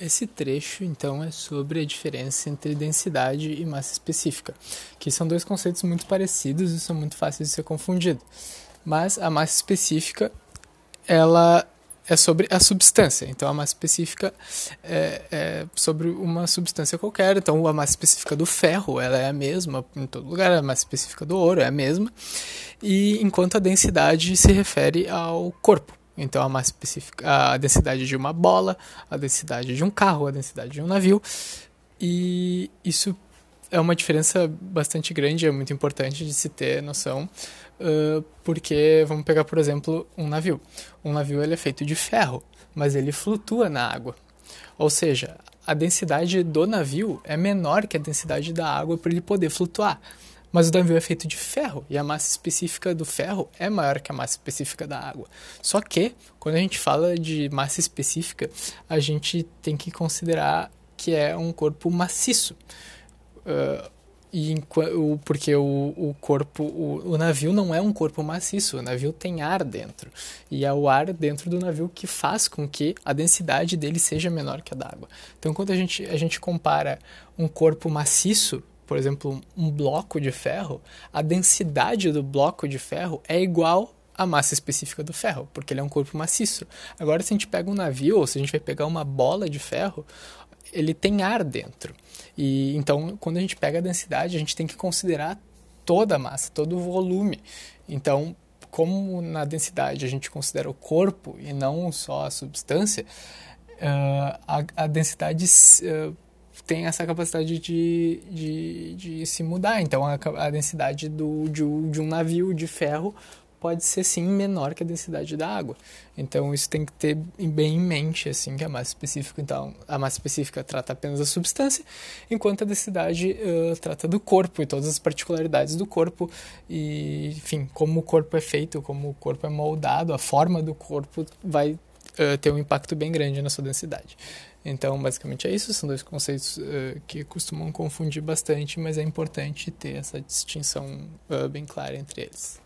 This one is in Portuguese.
Esse trecho, então, é sobre a diferença entre densidade e massa específica, que são dois conceitos muito parecidos e são muito fáceis de ser confundidos. Mas a massa específica, ela é sobre a substância. Então, a massa específica é, é, sobre uma substância qualquer. Então, a massa específica do ferro ela é a mesma em todo lugar. A massa específica do ouro é a mesma. E enquanto a densidade se refere ao corpo. Então, a massa específica, a densidade de uma bola, a densidade de um carro, a densidade de um navio. E isso é uma diferença bastante grande, é muito importante de se ter noção, uh, porque vamos pegar, por exemplo, um navio. Um navio ele é feito de ferro, mas ele flutua na água. Ou seja, a densidade do navio é menor que a densidade da água para ele poder flutuar. Mas o navio é feito de ferro e a massa específica do ferro é maior que a massa específica da água. Só que, quando a gente fala de massa específica, a gente tem que considerar que é um corpo maciço. Uh, e porque o, o corpo, o, o, navio não é um corpo maciço, o navio tem ar dentro. E é o ar dentro do navio que faz com que a densidade dele seja menor que a da água. Então, quando a gente, a gente compara um corpo maciço, por exemplo, um bloco de ferro, a densidade do bloco de ferro é igual à massa específica do ferro, porque ele é um corpo maciço. Agora, se a gente pega um navio, ou se a gente vai pegar uma bola de ferro, ele tem ar dentro. E então, quando a gente pega a densidade, a gente tem que considerar toda a massa, todo o volume. Então, como na densidade a gente considera o corpo e não só a substância, uh, a, a, densidade uh, tem essa capacidade de, de, de, se mudar. Então, a, a densidade do, de, de um navio de ferro pode ser sim menor que a densidade da água. Então isso tem que ter bem em mente assim que a massa específica, então a massa específica trata apenas da substância, enquanto a densidade uh, trata do corpo e todas as particularidades do corpo e enfim como o corpo é feito, como o corpo é moldado, a forma do corpo vai uh, ter um impacto bem grande na sua densidade. Então, basicamente é isso. São dois conceitos uh, que costumam confundir bastante, mas é importante ter essa distinção uh, bem clara entre eles.